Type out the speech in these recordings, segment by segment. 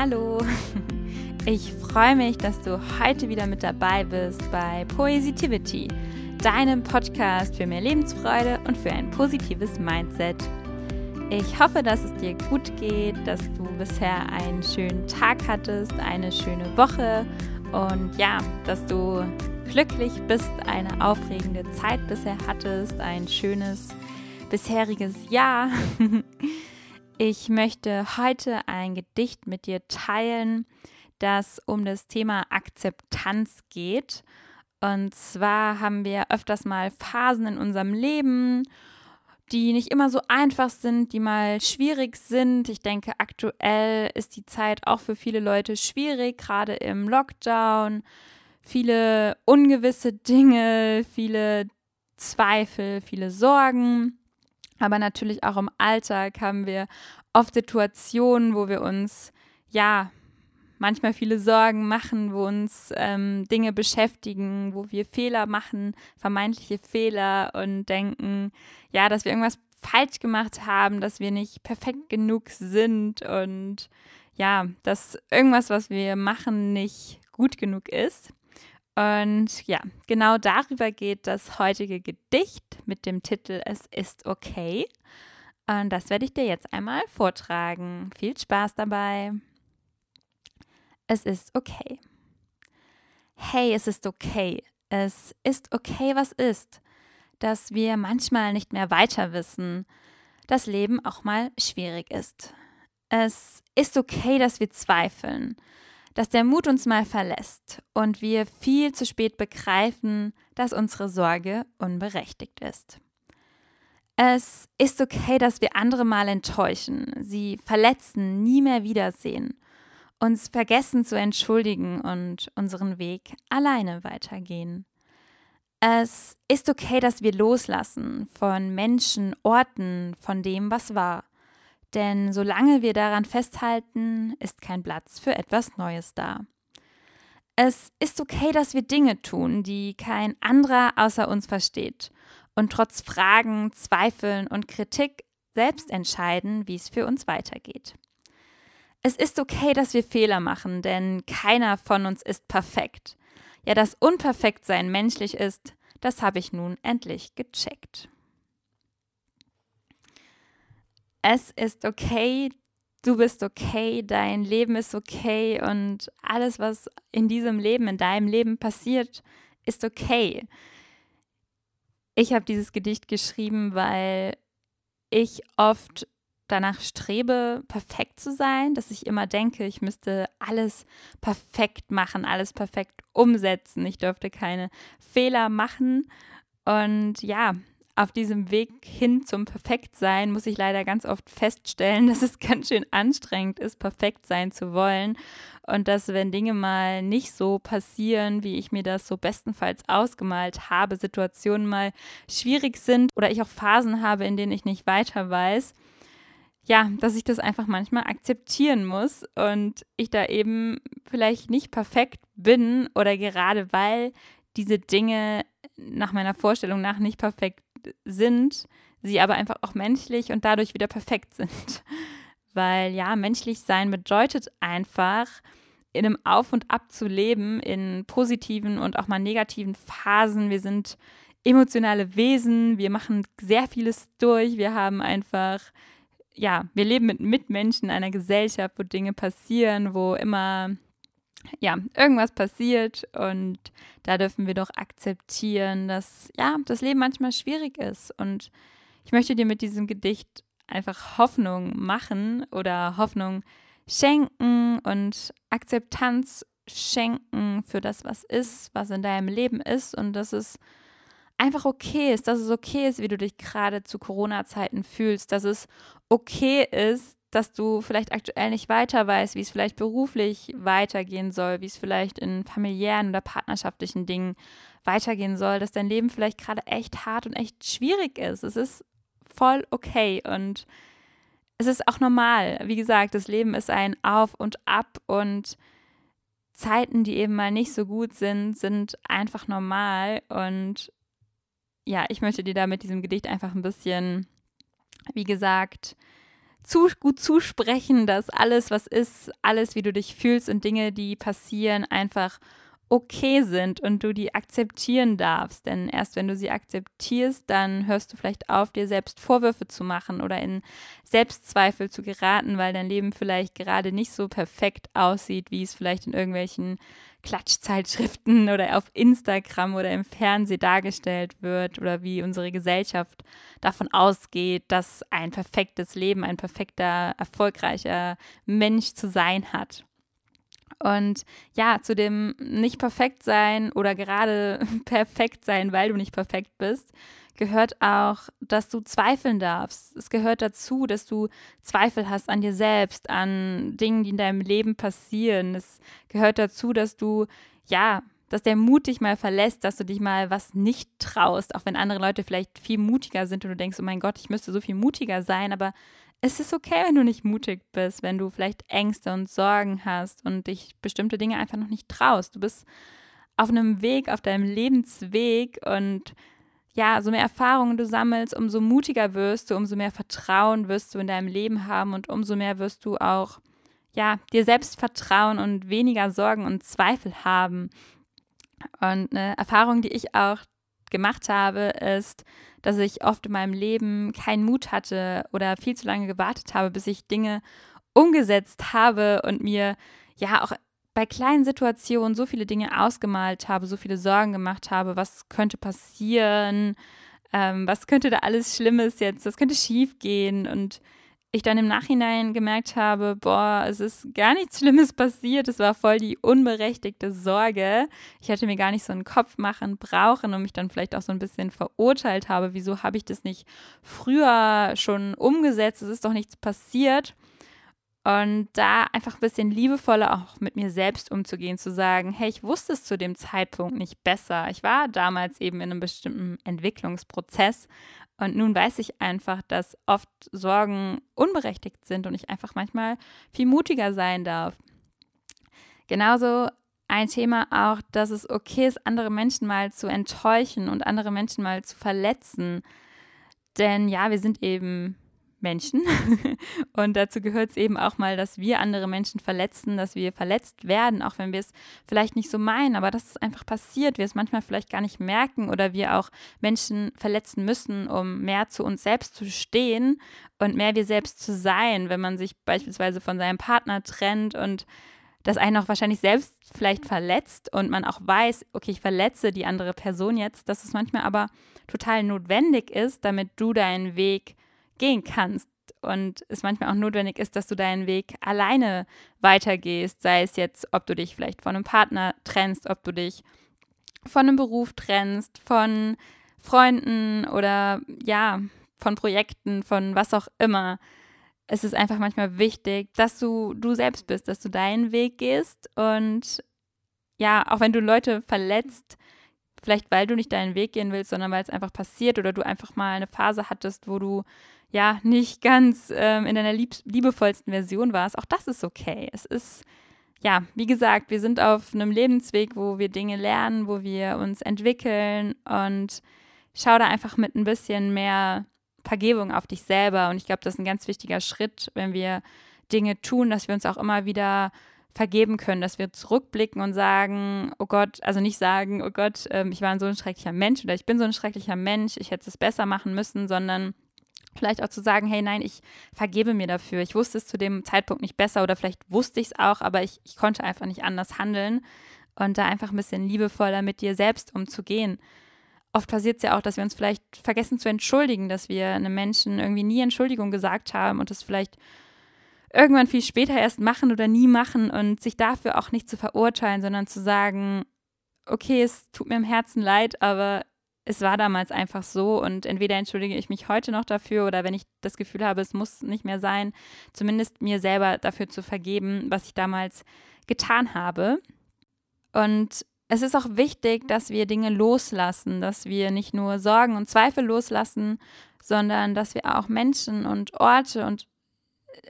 Hallo! Ich freue mich, dass du heute wieder mit dabei bist bei Poesitivity, deinem Podcast für mehr Lebensfreude und für ein positives Mindset. Ich hoffe, dass es dir gut geht, dass du bisher einen schönen Tag hattest, eine schöne Woche und ja, dass du glücklich bist, eine aufregende Zeit bisher hattest, ein schönes bisheriges Jahr. Ich möchte heute ein Gedicht mit dir teilen, das um das Thema Akzeptanz geht. Und zwar haben wir öfters mal Phasen in unserem Leben, die nicht immer so einfach sind, die mal schwierig sind. Ich denke, aktuell ist die Zeit auch für viele Leute schwierig, gerade im Lockdown. Viele ungewisse Dinge, viele Zweifel, viele Sorgen. Aber natürlich auch im Alltag haben wir oft Situationen, wo wir uns, ja, manchmal viele Sorgen machen, wo uns ähm, Dinge beschäftigen, wo wir Fehler machen, vermeintliche Fehler und denken, ja, dass wir irgendwas falsch gemacht haben, dass wir nicht perfekt genug sind und ja, dass irgendwas, was wir machen, nicht gut genug ist. Und ja, genau darüber geht das heutige Gedicht mit dem Titel Es ist okay. Und das werde ich dir jetzt einmal vortragen. Viel Spaß dabei. Es ist okay. Hey, es ist okay. Es ist okay, was ist. Dass wir manchmal nicht mehr weiter wissen. Das Leben auch mal schwierig ist. Es ist okay, dass wir zweifeln dass der Mut uns mal verlässt und wir viel zu spät begreifen, dass unsere Sorge unberechtigt ist. Es ist okay, dass wir andere mal enttäuschen, sie verletzen, nie mehr wiedersehen, uns vergessen zu entschuldigen und unseren Weg alleine weitergehen. Es ist okay, dass wir loslassen von Menschen, Orten, von dem, was war. Denn solange wir daran festhalten, ist kein Platz für etwas Neues da. Es ist okay, dass wir Dinge tun, die kein anderer außer uns versteht und trotz Fragen, Zweifeln und Kritik selbst entscheiden, wie es für uns weitergeht. Es ist okay, dass wir Fehler machen, denn keiner von uns ist perfekt. Ja, dass Unperfektsein menschlich ist, das habe ich nun endlich gecheckt. Es ist okay, du bist okay, dein Leben ist okay und alles, was in diesem Leben, in deinem Leben passiert, ist okay. Ich habe dieses Gedicht geschrieben, weil ich oft danach strebe, perfekt zu sein, dass ich immer denke, ich müsste alles perfekt machen, alles perfekt umsetzen. Ich dürfte keine Fehler machen. Und ja, auf diesem Weg hin zum Perfektsein muss ich leider ganz oft feststellen, dass es ganz schön anstrengend ist, perfekt sein zu wollen. Und dass, wenn Dinge mal nicht so passieren, wie ich mir das so bestenfalls ausgemalt habe, Situationen mal schwierig sind oder ich auch Phasen habe, in denen ich nicht weiter weiß, ja, dass ich das einfach manchmal akzeptieren muss und ich da eben vielleicht nicht perfekt bin oder gerade weil diese Dinge nach meiner Vorstellung nach nicht perfekt sind, sie aber einfach auch menschlich und dadurch wieder perfekt sind. Weil ja, menschlich sein bedeutet einfach, in einem Auf und Ab zu leben, in positiven und auch mal negativen Phasen. Wir sind emotionale Wesen, wir machen sehr vieles durch, wir haben einfach, ja, wir leben mit Mitmenschen in einer Gesellschaft, wo Dinge passieren, wo immer ja, irgendwas passiert und da dürfen wir doch akzeptieren, dass ja, das Leben manchmal schwierig ist. Und ich möchte dir mit diesem Gedicht einfach Hoffnung machen oder Hoffnung schenken und Akzeptanz schenken für das, was ist, was in deinem Leben ist und dass es einfach okay ist, dass es okay ist, wie du dich gerade zu Corona-Zeiten fühlst, dass es okay ist, dass du vielleicht aktuell nicht weiter weißt, wie es vielleicht beruflich weitergehen soll, wie es vielleicht in familiären oder partnerschaftlichen Dingen weitergehen soll, dass dein Leben vielleicht gerade echt hart und echt schwierig ist. Es ist voll okay und es ist auch normal. Wie gesagt, das Leben ist ein Auf und Ab und Zeiten, die eben mal nicht so gut sind, sind einfach normal und ja, ich möchte dir da mit diesem Gedicht einfach ein bisschen, wie gesagt, zu gut zusprechen, dass alles, was ist, alles, wie du dich fühlst und Dinge, die passieren, einfach okay sind und du die akzeptieren darfst. Denn erst wenn du sie akzeptierst, dann hörst du vielleicht auf, dir selbst Vorwürfe zu machen oder in Selbstzweifel zu geraten, weil dein Leben vielleicht gerade nicht so perfekt aussieht, wie es vielleicht in irgendwelchen Klatschzeitschriften oder auf Instagram oder im Fernsehen dargestellt wird oder wie unsere Gesellschaft davon ausgeht, dass ein perfektes Leben, ein perfekter, erfolgreicher Mensch zu sein hat. Und ja, zu dem nicht perfekt sein oder gerade perfekt sein, weil du nicht perfekt bist, gehört auch, dass du zweifeln darfst. Es gehört dazu, dass du Zweifel hast an dir selbst, an Dingen, die in deinem Leben passieren. Es gehört dazu, dass du, ja, dass der Mut dich mal verlässt, dass du dich mal was nicht traust, auch wenn andere Leute vielleicht viel mutiger sind und du denkst, oh mein Gott, ich müsste so viel mutiger sein, aber es ist okay, wenn du nicht mutig bist, wenn du vielleicht Ängste und Sorgen hast und dich bestimmte Dinge einfach noch nicht traust. Du bist auf einem Weg, auf deinem Lebensweg und ja, so mehr Erfahrungen du sammelst, umso mutiger wirst du, umso mehr Vertrauen wirst du in deinem Leben haben und umso mehr wirst du auch ja, dir selbst vertrauen und weniger Sorgen und Zweifel haben. Und eine Erfahrung, die ich auch gemacht habe, ist, dass ich oft in meinem Leben keinen Mut hatte oder viel zu lange gewartet habe, bis ich Dinge umgesetzt habe und mir ja auch bei kleinen Situationen so viele Dinge ausgemalt habe, so viele Sorgen gemacht habe, was könnte passieren, ähm, was könnte da alles Schlimmes jetzt, was könnte schief gehen und ich dann im Nachhinein gemerkt habe, boah, es ist gar nichts Schlimmes passiert. Es war voll die unberechtigte Sorge. Ich hätte mir gar nicht so einen Kopf machen brauchen und mich dann vielleicht auch so ein bisschen verurteilt habe. Wieso habe ich das nicht früher schon umgesetzt? Es ist doch nichts passiert. Und da einfach ein bisschen liebevoller auch mit mir selbst umzugehen, zu sagen, hey, ich wusste es zu dem Zeitpunkt nicht besser. Ich war damals eben in einem bestimmten Entwicklungsprozess und nun weiß ich einfach, dass oft Sorgen unberechtigt sind und ich einfach manchmal viel mutiger sein darf. Genauso ein Thema auch, dass es okay ist, andere Menschen mal zu enttäuschen und andere Menschen mal zu verletzen. Denn ja, wir sind eben Menschen. Und dazu gehört es eben auch mal, dass wir andere Menschen verletzen, dass wir verletzt werden, auch wenn wir es vielleicht nicht so meinen, aber dass es einfach passiert, wir es manchmal vielleicht gar nicht merken oder wir auch Menschen verletzen müssen, um mehr zu uns selbst zu stehen und mehr wir selbst zu sein, wenn man sich beispielsweise von seinem Partner trennt und das einen auch wahrscheinlich selbst vielleicht verletzt und man auch weiß, okay, ich verletze die andere Person jetzt, dass es manchmal aber total notwendig ist, damit du deinen Weg gehen kannst und es manchmal auch notwendig ist, dass du deinen Weg alleine weitergehst, sei es jetzt, ob du dich vielleicht von einem Partner trennst, ob du dich von einem Beruf trennst, von Freunden oder ja, von Projekten, von was auch immer. Es ist einfach manchmal wichtig, dass du du selbst bist, dass du deinen Weg gehst und ja, auch wenn du Leute verletzt, vielleicht weil du nicht deinen Weg gehen willst, sondern weil es einfach passiert oder du einfach mal eine Phase hattest, wo du ja nicht ganz ähm, in deiner lieb liebevollsten Version warst, auch das ist okay. Es ist, ja, wie gesagt, wir sind auf einem Lebensweg, wo wir Dinge lernen, wo wir uns entwickeln und schau da einfach mit ein bisschen mehr Vergebung auf dich selber. Und ich glaube, das ist ein ganz wichtiger Schritt, wenn wir Dinge tun, dass wir uns auch immer wieder vergeben können, dass wir zurückblicken und sagen, oh Gott, also nicht sagen, oh Gott, ähm, ich war so ein schrecklicher Mensch oder ich bin so ein schrecklicher Mensch, ich hätte es besser machen müssen, sondern Vielleicht auch zu sagen, hey, nein, ich vergebe mir dafür. Ich wusste es zu dem Zeitpunkt nicht besser oder vielleicht wusste ich es auch, aber ich, ich konnte einfach nicht anders handeln und da einfach ein bisschen liebevoller mit dir selbst umzugehen. Oft passiert es ja auch, dass wir uns vielleicht vergessen zu entschuldigen, dass wir einem Menschen irgendwie nie Entschuldigung gesagt haben und das vielleicht irgendwann viel später erst machen oder nie machen und sich dafür auch nicht zu verurteilen, sondern zu sagen, okay, es tut mir im Herzen leid, aber es war damals einfach so und entweder entschuldige ich mich heute noch dafür oder wenn ich das Gefühl habe, es muss nicht mehr sein, zumindest mir selber dafür zu vergeben, was ich damals getan habe. Und es ist auch wichtig, dass wir Dinge loslassen, dass wir nicht nur Sorgen und Zweifel loslassen, sondern dass wir auch Menschen und Orte und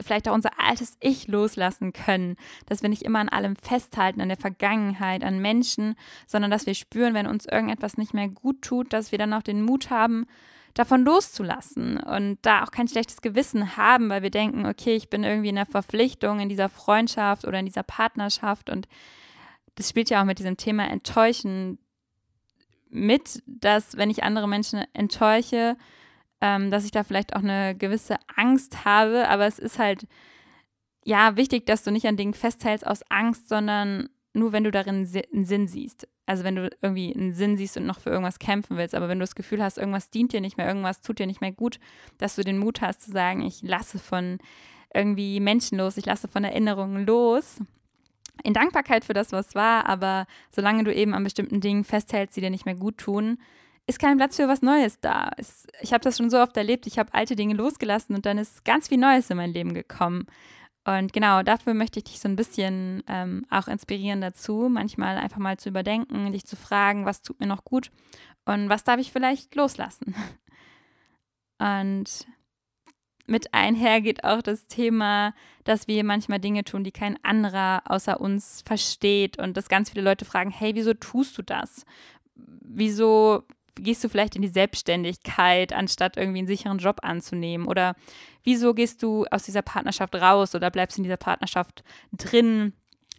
vielleicht auch unser altes Ich loslassen können, dass wir nicht immer an allem festhalten, an der Vergangenheit, an Menschen, sondern dass wir spüren, wenn uns irgendetwas nicht mehr gut tut, dass wir dann auch den Mut haben, davon loszulassen und da auch kein schlechtes Gewissen haben, weil wir denken, okay, ich bin irgendwie in der Verpflichtung in dieser Freundschaft oder in dieser Partnerschaft und das spielt ja auch mit diesem Thema Enttäuschen mit, dass wenn ich andere Menschen enttäusche, ähm, dass ich da vielleicht auch eine gewisse Angst habe, aber es ist halt ja wichtig, dass du nicht an Dingen festhältst aus Angst, sondern nur wenn du darin einen Sinn siehst. Also wenn du irgendwie einen Sinn siehst und noch für irgendwas kämpfen willst, aber wenn du das Gefühl hast, irgendwas dient dir nicht mehr, irgendwas tut dir nicht mehr gut, dass du den Mut hast zu sagen, ich lasse von irgendwie Menschen los, ich lasse von Erinnerungen los. In Dankbarkeit für das, was war, aber solange du eben an bestimmten Dingen festhältst, die dir nicht mehr gut tun, ist kein Platz für was Neues da. Es, ich habe das schon so oft erlebt, ich habe alte Dinge losgelassen und dann ist ganz viel Neues in mein Leben gekommen. Und genau, dafür möchte ich dich so ein bisschen ähm, auch inspirieren dazu, manchmal einfach mal zu überdenken, dich zu fragen, was tut mir noch gut und was darf ich vielleicht loslassen. Und mit einher geht auch das Thema, dass wir manchmal Dinge tun, die kein anderer außer uns versteht und dass ganz viele Leute fragen, hey, wieso tust du das? Wieso gehst du vielleicht in die Selbstständigkeit, anstatt irgendwie einen sicheren Job anzunehmen? Oder wieso gehst du aus dieser Partnerschaft raus oder bleibst in dieser Partnerschaft drin?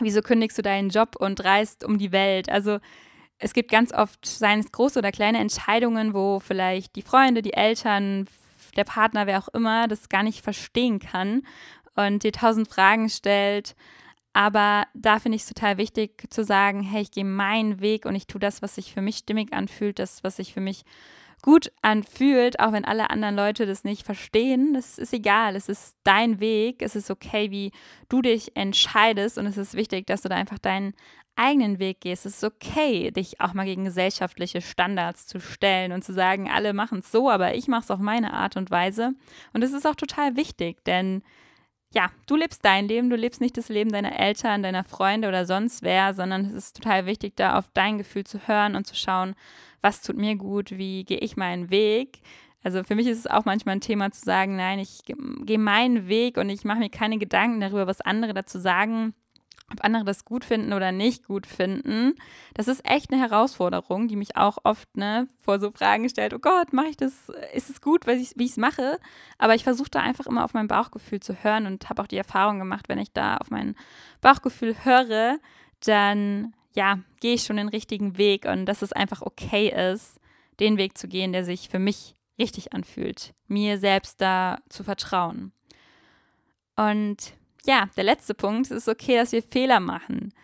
Wieso kündigst du deinen Job und reist um die Welt? Also es gibt ganz oft, seien es große oder kleine Entscheidungen, wo vielleicht die Freunde, die Eltern, der Partner, wer auch immer, das gar nicht verstehen kann und dir tausend Fragen stellt aber da finde ich es total wichtig zu sagen, hey, ich gehe meinen Weg und ich tue das, was sich für mich stimmig anfühlt, das, was sich für mich gut anfühlt, auch wenn alle anderen Leute das nicht verstehen. Das ist egal, es ist dein Weg, es ist okay, wie du dich entscheidest und es ist wichtig, dass du da einfach deinen eigenen Weg gehst. Es ist okay, dich auch mal gegen gesellschaftliche Standards zu stellen und zu sagen, alle machen es so, aber ich mache es auf meine Art und Weise. Und es ist auch total wichtig, denn ja, du lebst dein Leben, du lebst nicht das Leben deiner Eltern, deiner Freunde oder sonst wer, sondern es ist total wichtig, da auf dein Gefühl zu hören und zu schauen, was tut mir gut, wie gehe ich meinen Weg. Also für mich ist es auch manchmal ein Thema zu sagen, nein, ich gehe meinen Weg und ich mache mir keine Gedanken darüber, was andere dazu sagen ob andere das gut finden oder nicht gut finden. Das ist echt eine Herausforderung, die mich auch oft ne, vor so Fragen stellt, oh Gott, mache ich das, ist es gut, ich, wie ich es mache? Aber ich versuche da einfach immer auf mein Bauchgefühl zu hören und habe auch die Erfahrung gemacht, wenn ich da auf mein Bauchgefühl höre, dann ja, gehe ich schon den richtigen Weg und dass es einfach okay ist, den Weg zu gehen, der sich für mich richtig anfühlt, mir selbst da zu vertrauen. Und ja, der letzte Punkt, es ist okay, dass wir Fehler machen.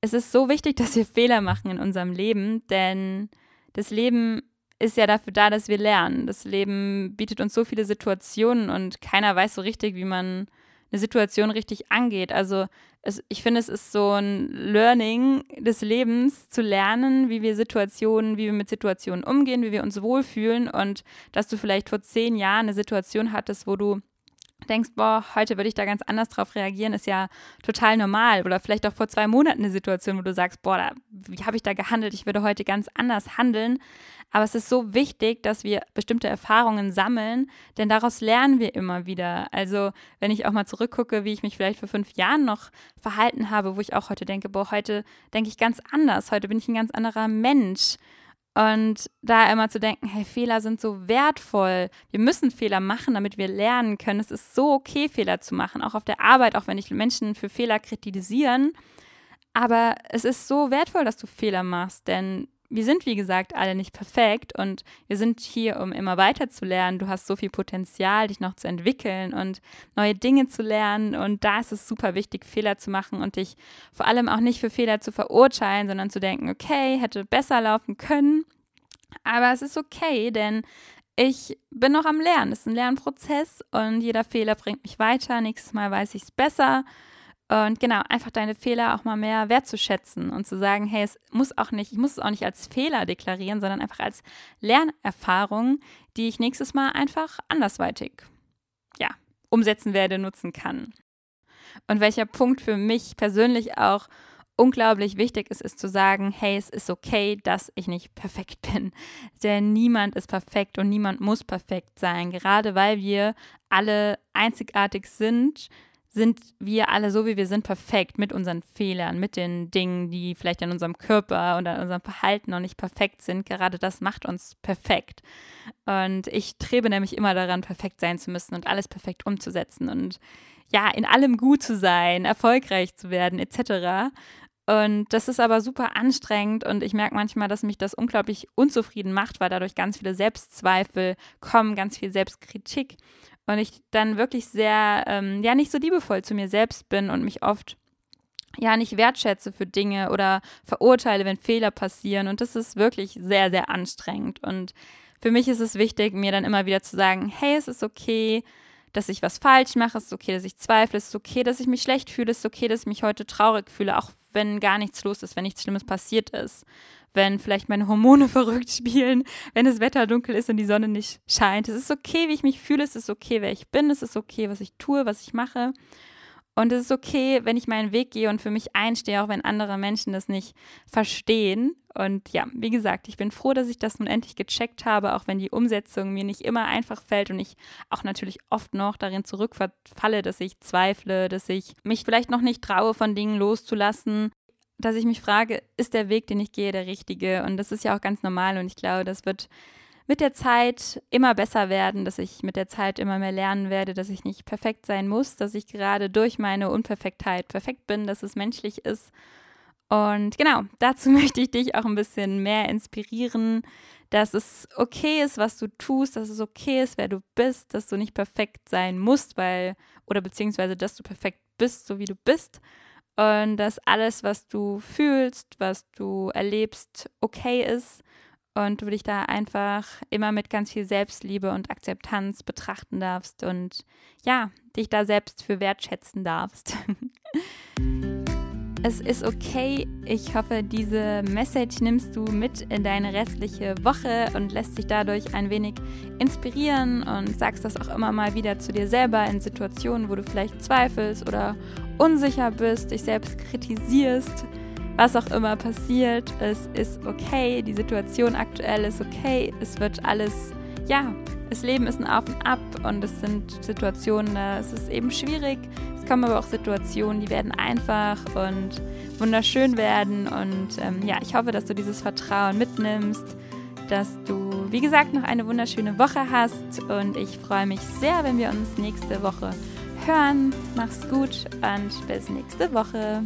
Es ist so wichtig, dass wir Fehler machen in unserem Leben, denn das Leben ist ja dafür da, dass wir lernen. Das Leben bietet uns so viele Situationen und keiner weiß so richtig, wie man eine Situation richtig angeht. Also es, ich finde, es ist so ein Learning des Lebens zu lernen, wie wir Situationen, wie wir mit Situationen umgehen, wie wir uns wohlfühlen und dass du vielleicht vor zehn Jahren eine Situation hattest, wo du denkst, boah, heute würde ich da ganz anders drauf reagieren, ist ja total normal. Oder vielleicht auch vor zwei Monaten eine Situation, wo du sagst, boah, da, wie habe ich da gehandelt? Ich würde heute ganz anders handeln. Aber es ist so wichtig, dass wir bestimmte Erfahrungen sammeln, denn daraus lernen wir immer wieder. Also, wenn ich auch mal zurückgucke, wie ich mich vielleicht vor fünf Jahren noch verhalten habe, wo ich auch heute denke, boah, heute denke ich ganz anders. Heute bin ich ein ganz anderer Mensch. Und da immer zu denken, hey, Fehler sind so wertvoll. Wir müssen Fehler machen, damit wir lernen können. Es ist so okay, Fehler zu machen, auch auf der Arbeit, auch wenn ich Menschen für Fehler kritisieren. Aber es ist so wertvoll, dass du Fehler machst, denn wir sind, wie gesagt, alle nicht perfekt und wir sind hier, um immer weiter zu lernen. Du hast so viel Potenzial, dich noch zu entwickeln und neue Dinge zu lernen. Und da ist es super wichtig, Fehler zu machen und dich vor allem auch nicht für Fehler zu verurteilen, sondern zu denken, okay, hätte besser laufen können. Aber es ist okay, denn ich bin noch am Lernen. Es ist ein Lernprozess und jeder Fehler bringt mich weiter. Nächstes Mal weiß ich es besser. Und genau, einfach deine Fehler auch mal mehr wertzuschätzen und zu sagen, hey, es muss auch nicht, ich muss es auch nicht als Fehler deklarieren, sondern einfach als Lernerfahrung, die ich nächstes Mal einfach andersweitig, ja, umsetzen werde, nutzen kann. Und welcher Punkt für mich persönlich auch unglaublich wichtig ist, ist zu sagen, hey, es ist okay, dass ich nicht perfekt bin. Denn niemand ist perfekt und niemand muss perfekt sein. Gerade weil wir alle einzigartig sind, sind wir alle so, wie wir sind, perfekt mit unseren Fehlern, mit den Dingen, die vielleicht an unserem Körper oder an unserem Verhalten noch nicht perfekt sind. Gerade das macht uns perfekt. Und ich trebe nämlich immer daran, perfekt sein zu müssen und alles perfekt umzusetzen und ja, in allem gut zu sein, erfolgreich zu werden, etc. Und das ist aber super anstrengend und ich merke manchmal, dass mich das unglaublich unzufrieden macht, weil dadurch ganz viele Selbstzweifel kommen, ganz viel Selbstkritik und ich dann wirklich sehr, ähm, ja, nicht so liebevoll zu mir selbst bin und mich oft ja nicht wertschätze für Dinge oder verurteile, wenn Fehler passieren. Und das ist wirklich sehr, sehr anstrengend. Und für mich ist es wichtig, mir dann immer wieder zu sagen, hey, es ist okay, dass ich was falsch mache, es ist okay, dass ich zweifle, es ist okay, dass ich mich schlecht fühle, es ist okay, dass ich mich heute traurig fühle, auch wenn gar nichts los ist, wenn nichts Schlimmes passiert ist wenn vielleicht meine Hormone verrückt spielen, wenn das Wetter dunkel ist und die Sonne nicht scheint. Es ist okay, wie ich mich fühle, es ist okay, wer ich bin, es ist okay, was ich tue, was ich mache. Und es ist okay, wenn ich meinen Weg gehe und für mich einstehe, auch wenn andere Menschen das nicht verstehen. Und ja, wie gesagt, ich bin froh, dass ich das nun endlich gecheckt habe, auch wenn die Umsetzung mir nicht immer einfach fällt und ich auch natürlich oft noch darin zurückfalle, dass ich zweifle, dass ich mich vielleicht noch nicht traue, von Dingen loszulassen dass ich mich frage, ist der Weg, den ich gehe, der richtige? Und das ist ja auch ganz normal und ich glaube, das wird mit der Zeit immer besser werden, dass ich mit der Zeit immer mehr lernen werde, dass ich nicht perfekt sein muss, dass ich gerade durch meine Unperfektheit perfekt bin, dass es menschlich ist. Und genau, dazu möchte ich dich auch ein bisschen mehr inspirieren, dass es okay ist, was du tust, dass es okay ist, wer du bist, dass du nicht perfekt sein musst, weil, oder beziehungsweise, dass du perfekt bist, so wie du bist und dass alles, was du fühlst, was du erlebst, okay ist und du dich da einfach immer mit ganz viel Selbstliebe und Akzeptanz betrachten darfst und ja, dich da selbst für wertschätzen darfst. es ist okay. Ich hoffe, diese Message nimmst du mit in deine restliche Woche und lässt dich dadurch ein wenig inspirieren und sagst das auch immer mal wieder zu dir selber in Situationen, wo du vielleicht zweifelst oder unsicher bist, dich selbst kritisierst, was auch immer passiert. Es ist okay. Die Situation aktuell ist okay. Es wird alles, ja, das Leben ist ein Auf und Ab und es sind Situationen, ist es eben schwierig kommen aber auch Situationen, die werden einfach und wunderschön werden. Und ähm, ja, ich hoffe, dass du dieses Vertrauen mitnimmst, dass du, wie gesagt, noch eine wunderschöne Woche hast. Und ich freue mich sehr, wenn wir uns nächste Woche hören. Mach's gut und bis nächste Woche.